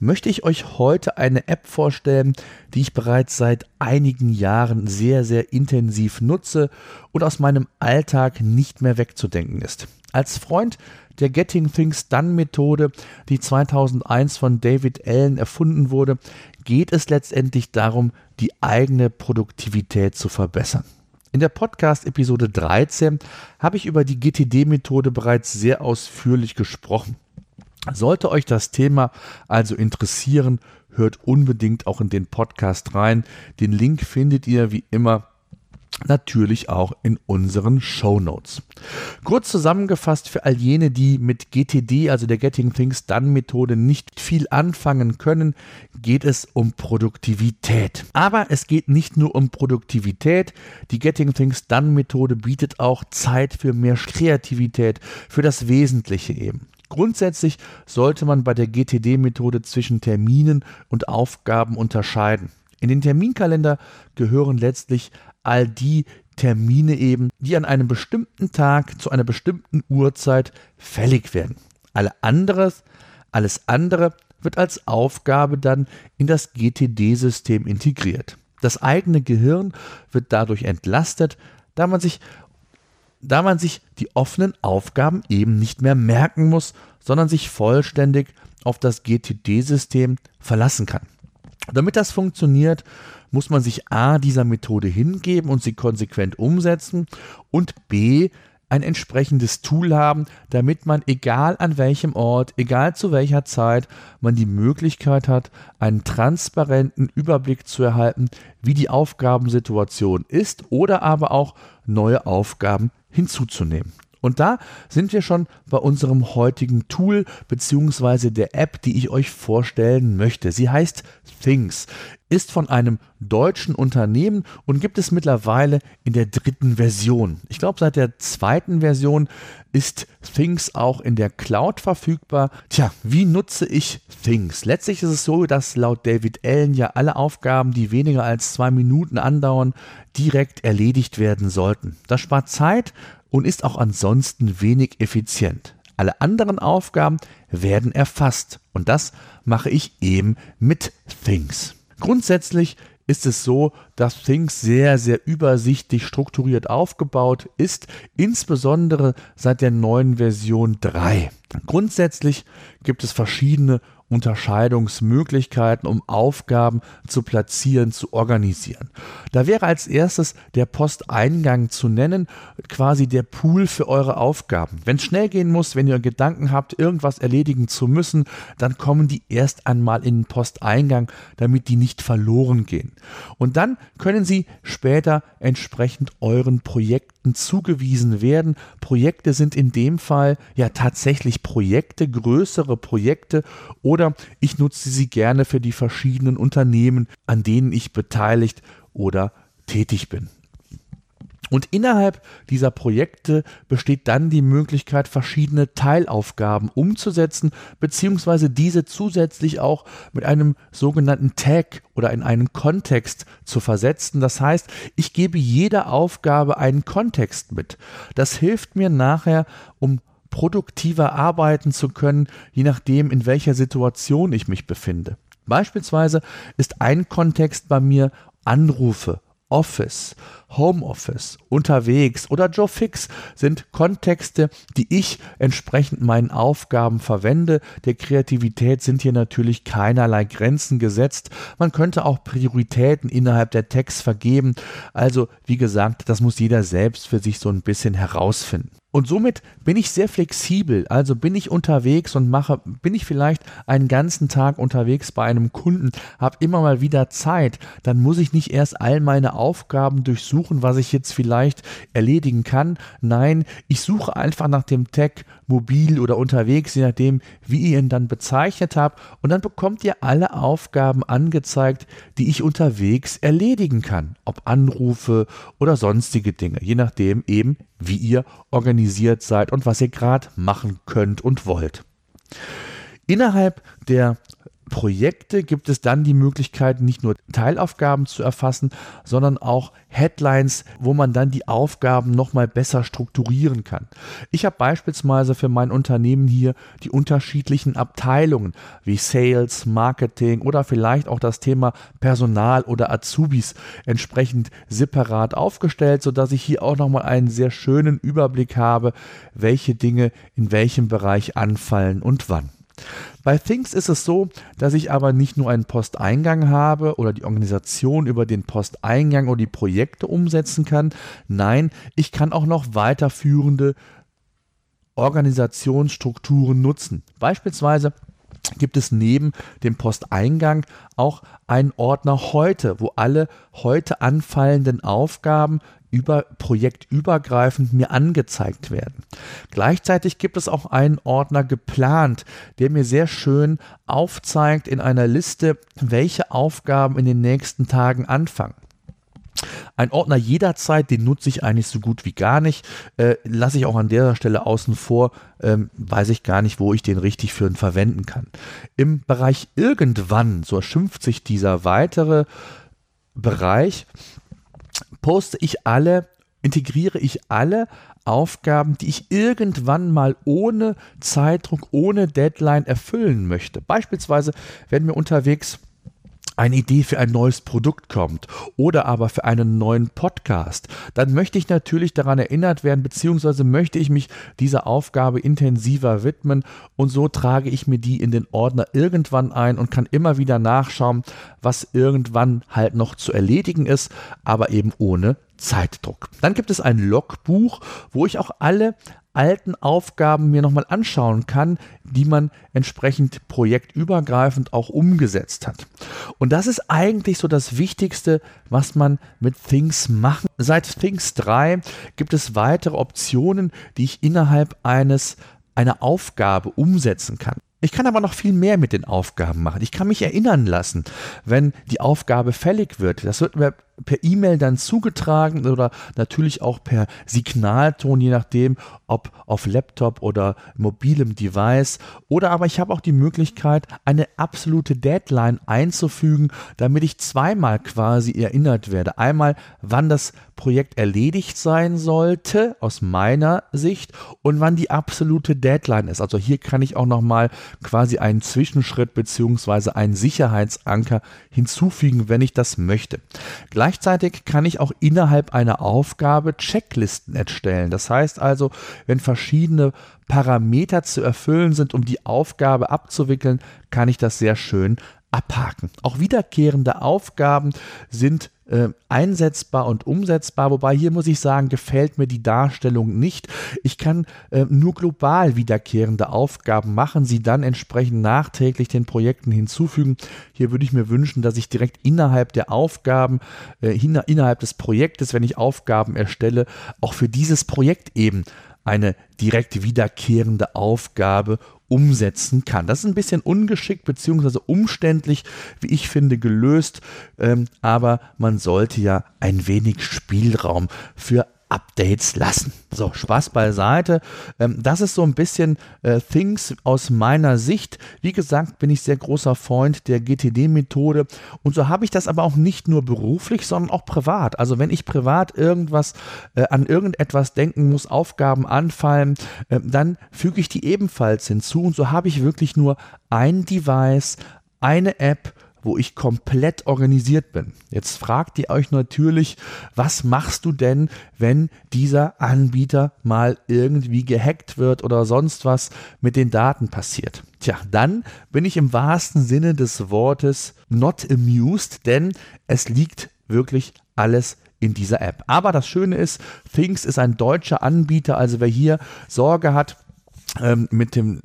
möchte ich euch heute eine App vorstellen, die ich bereits seit einigen Jahren sehr, sehr intensiv nutze und aus meinem Alltag nicht mehr wegzudenken ist. Als Freund der Getting Things Done Methode, die 2001 von David Allen erfunden wurde, geht es letztendlich darum, die eigene Produktivität zu verbessern. In der Podcast-Episode 13 habe ich über die GTD-Methode bereits sehr ausführlich gesprochen. Sollte euch das Thema also interessieren, hört unbedingt auch in den Podcast rein. Den Link findet ihr wie immer natürlich auch in unseren Show Notes. Kurz zusammengefasst für all jene, die mit GTD, also der Getting Things Done Methode, nicht viel anfangen können, geht es um Produktivität. Aber es geht nicht nur um Produktivität. Die Getting Things Done Methode bietet auch Zeit für mehr Kreativität, für das Wesentliche eben. Grundsätzlich sollte man bei der GTD-Methode zwischen Terminen und Aufgaben unterscheiden. In den Terminkalender gehören letztlich all die Termine eben, die an einem bestimmten Tag zu einer bestimmten Uhrzeit fällig werden. Alle anderes, alles andere wird als Aufgabe dann in das GTD-System integriert. Das eigene Gehirn wird dadurch entlastet, da man sich da man sich die offenen Aufgaben eben nicht mehr merken muss, sondern sich vollständig auf das GTD-System verlassen kann. Damit das funktioniert, muss man sich A dieser Methode hingeben und sie konsequent umsetzen und B ein entsprechendes Tool haben, damit man egal an welchem Ort, egal zu welcher Zeit, man die Möglichkeit hat, einen transparenten Überblick zu erhalten, wie die Aufgabensituation ist oder aber auch neue Aufgaben hinzuzunehmen. Und da sind wir schon bei unserem heutigen Tool beziehungsweise der App, die ich euch vorstellen möchte. Sie heißt Things, ist von einem deutschen Unternehmen und gibt es mittlerweile in der dritten Version. Ich glaube, seit der zweiten Version ist Things auch in der Cloud verfügbar. Tja, wie nutze ich Things? Letztlich ist es so, dass laut David Allen ja alle Aufgaben, die weniger als zwei Minuten andauern, direkt erledigt werden sollten. Das spart Zeit und ist auch ansonsten wenig effizient. Alle anderen Aufgaben werden erfasst und das mache ich eben mit Things. Grundsätzlich ist es so, dass Things sehr, sehr übersichtlich strukturiert aufgebaut ist, insbesondere seit der neuen Version 3. Grundsätzlich gibt es verschiedene Unterscheidungsmöglichkeiten, um Aufgaben zu platzieren, zu organisieren. Da wäre als erstes der Posteingang zu nennen, quasi der Pool für eure Aufgaben. Wenn es schnell gehen muss, wenn ihr Gedanken habt, irgendwas erledigen zu müssen, dann kommen die erst einmal in den Posteingang, damit die nicht verloren gehen. Und dann können sie später entsprechend euren Projekten zugewiesen werden. Projekte sind in dem Fall ja tatsächlich Projekte, größere Projekte oder oder ich nutze sie gerne für die verschiedenen Unternehmen, an denen ich beteiligt oder tätig bin. Und innerhalb dieser Projekte besteht dann die Möglichkeit, verschiedene Teilaufgaben umzusetzen, beziehungsweise diese zusätzlich auch mit einem sogenannten Tag oder in einen Kontext zu versetzen. Das heißt, ich gebe jeder Aufgabe einen Kontext mit. Das hilft mir nachher, um produktiver arbeiten zu können, je nachdem, in welcher Situation ich mich befinde. Beispielsweise ist ein Kontext bei mir Anrufe, Office, Homeoffice, unterwegs oder Joe Fix sind Kontexte, die ich entsprechend meinen Aufgaben verwende. Der Kreativität sind hier natürlich keinerlei Grenzen gesetzt. Man könnte auch Prioritäten innerhalb der Tags vergeben. Also, wie gesagt, das muss jeder selbst für sich so ein bisschen herausfinden. Und somit bin ich sehr flexibel. Also bin ich unterwegs und mache, bin ich vielleicht einen ganzen Tag unterwegs bei einem Kunden, habe immer mal wieder Zeit, dann muss ich nicht erst all meine Aufgaben durchsuchen, was ich jetzt vielleicht erledigen kann. Nein, ich suche einfach nach dem Tag mobil oder unterwegs, je nachdem, wie ihr ihn dann bezeichnet habt. Und dann bekommt ihr alle Aufgaben angezeigt, die ich unterwegs erledigen kann. Ob Anrufe oder sonstige Dinge, je nachdem eben, wie ihr organisiert seid und was ihr gerade machen könnt und wollt. Innerhalb der Projekte gibt es dann die Möglichkeit, nicht nur Teilaufgaben zu erfassen, sondern auch Headlines, wo man dann die Aufgaben nochmal besser strukturieren kann. Ich habe beispielsweise für mein Unternehmen hier die unterschiedlichen Abteilungen wie Sales, Marketing oder vielleicht auch das Thema Personal oder Azubis entsprechend separat aufgestellt, sodass ich hier auch nochmal einen sehr schönen Überblick habe, welche Dinge in welchem Bereich anfallen und wann. Bei Things ist es so, dass ich aber nicht nur einen Posteingang habe oder die Organisation über den Posteingang oder die Projekte umsetzen kann. Nein, ich kann auch noch weiterführende Organisationsstrukturen nutzen. Beispielsweise gibt es neben dem Posteingang auch einen Ordner heute, wo alle heute anfallenden Aufgaben über projektübergreifend mir angezeigt werden. Gleichzeitig gibt es auch einen Ordner geplant, der mir sehr schön aufzeigt in einer Liste, welche Aufgaben in den nächsten Tagen anfangen. Ein Ordner jederzeit, den nutze ich eigentlich so gut wie gar nicht. Äh, Lasse ich auch an der Stelle außen vor, ähm, weiß ich gar nicht, wo ich den richtig für verwenden kann. Im Bereich irgendwann, so schimpft sich dieser weitere Bereich, poste ich alle, integriere ich alle Aufgaben, die ich irgendwann mal ohne Zeitdruck, ohne Deadline erfüllen möchte. Beispielsweise werden wir unterwegs eine Idee für ein neues Produkt kommt oder aber für einen neuen Podcast, dann möchte ich natürlich daran erinnert werden, beziehungsweise möchte ich mich dieser Aufgabe intensiver widmen und so trage ich mir die in den Ordner irgendwann ein und kann immer wieder nachschauen, was irgendwann halt noch zu erledigen ist, aber eben ohne Zeitdruck. Dann gibt es ein Logbuch, wo ich auch alle alten Aufgaben mir nochmal anschauen kann, die man entsprechend projektübergreifend auch umgesetzt hat. Und das ist eigentlich so das Wichtigste, was man mit Things machen. Seit Things 3 gibt es weitere Optionen, die ich innerhalb eines einer Aufgabe umsetzen kann. Ich kann aber noch viel mehr mit den Aufgaben machen. Ich kann mich erinnern lassen, wenn die Aufgabe fällig wird. Das wird mir per E-Mail dann zugetragen oder natürlich auch per Signalton, je nachdem, ob auf Laptop oder mobilem Device. Oder aber ich habe auch die Möglichkeit, eine absolute Deadline einzufügen, damit ich zweimal quasi erinnert werde. Einmal, wann das Projekt erledigt sein sollte, aus meiner Sicht, und wann die absolute Deadline ist. Also hier kann ich auch nochmal quasi einen Zwischenschritt beziehungsweise einen Sicherheitsanker hinzufügen, wenn ich das möchte. Gleich Gleichzeitig kann ich auch innerhalb einer Aufgabe Checklisten erstellen. Das heißt also, wenn verschiedene Parameter zu erfüllen sind, um die Aufgabe abzuwickeln, kann ich das sehr schön abhaken. Auch wiederkehrende Aufgaben sind äh, einsetzbar und umsetzbar, wobei hier muss ich sagen, gefällt mir die Darstellung nicht. Ich kann äh, nur global wiederkehrende Aufgaben machen, sie dann entsprechend nachträglich den Projekten hinzufügen. Hier würde ich mir wünschen, dass ich direkt innerhalb der Aufgaben, äh, innerhalb des Projektes, wenn ich Aufgaben erstelle, auch für dieses Projekt eben eine direkt wiederkehrende Aufgabe umsetzen kann. Das ist ein bisschen ungeschickt bzw. umständlich, wie ich finde, gelöst, ähm, aber man sollte ja ein wenig Spielraum für Updates lassen. So, Spaß beiseite. Ähm, das ist so ein bisschen äh, Things aus meiner Sicht. Wie gesagt, bin ich sehr großer Freund der GTD-Methode. Und so habe ich das aber auch nicht nur beruflich, sondern auch privat. Also wenn ich privat irgendwas äh, an irgendetwas denken muss, Aufgaben anfallen, äh, dann füge ich die ebenfalls hinzu. Und so habe ich wirklich nur ein Device, eine App, wo ich komplett organisiert bin. Jetzt fragt ihr euch natürlich, was machst du denn, wenn dieser Anbieter mal irgendwie gehackt wird oder sonst was mit den Daten passiert? Tja, dann bin ich im wahrsten Sinne des Wortes not amused, denn es liegt wirklich alles in dieser App. Aber das Schöne ist, Things ist ein deutscher Anbieter, also wer hier Sorge hat, ähm, mit dem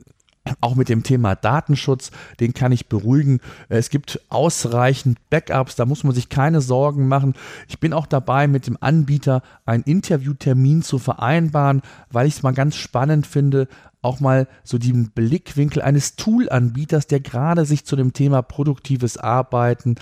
auch mit dem Thema Datenschutz, den kann ich beruhigen. Es gibt ausreichend Backups, da muss man sich keine Sorgen machen. Ich bin auch dabei, mit dem Anbieter einen Interviewtermin zu vereinbaren, weil ich es mal ganz spannend finde, auch mal so den Blickwinkel eines Tool-Anbieters, der gerade sich zu dem Thema produktives Arbeiten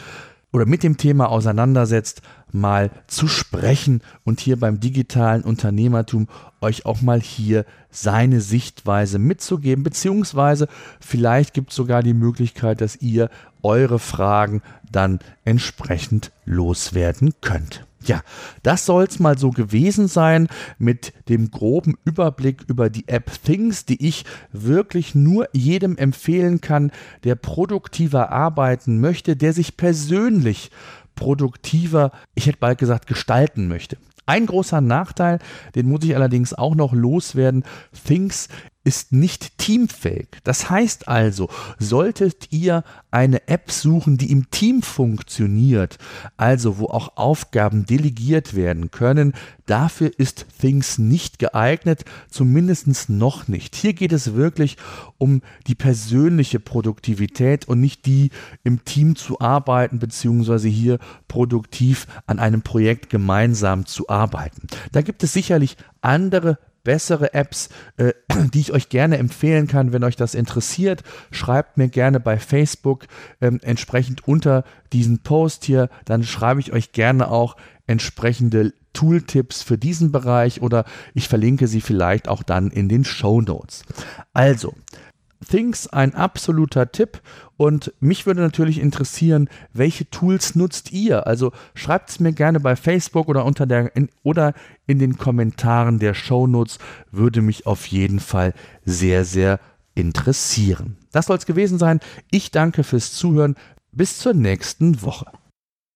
oder mit dem Thema auseinandersetzt, mal zu sprechen und hier beim digitalen Unternehmertum euch auch mal hier seine Sichtweise mitzugeben, beziehungsweise vielleicht gibt es sogar die Möglichkeit, dass ihr eure Fragen dann entsprechend loswerden könnt. Ja, das soll es mal so gewesen sein mit dem groben Überblick über die App Things, die ich wirklich nur jedem empfehlen kann, der produktiver arbeiten möchte, der sich persönlich produktiver, ich hätte bald gesagt, gestalten möchte. Ein großer Nachteil, den muss ich allerdings auch noch loswerden. Things ist nicht teamfähig. Das heißt also, solltet ihr eine App suchen, die im Team funktioniert, also wo auch Aufgaben delegiert werden können, dafür ist Things nicht geeignet, zumindest noch nicht. Hier geht es wirklich um die persönliche Produktivität und nicht die im Team zu arbeiten, beziehungsweise hier produktiv an einem Projekt gemeinsam zu arbeiten. Da gibt es sicherlich andere bessere Apps, äh, die ich euch gerne empfehlen kann, wenn euch das interessiert. Schreibt mir gerne bei Facebook ähm, entsprechend unter diesen Post hier. Dann schreibe ich euch gerne auch entsprechende Tooltips für diesen Bereich oder ich verlinke sie vielleicht auch dann in den Show Notes. Also, Things ein absoluter Tipp und mich würde natürlich interessieren, welche Tools nutzt ihr? Also schreibt es mir gerne bei Facebook oder unter der in, oder in den Kommentaren der Shownotes, würde mich auf jeden Fall sehr sehr interessieren. Das soll es gewesen sein. Ich danke fürs Zuhören. Bis zur nächsten Woche.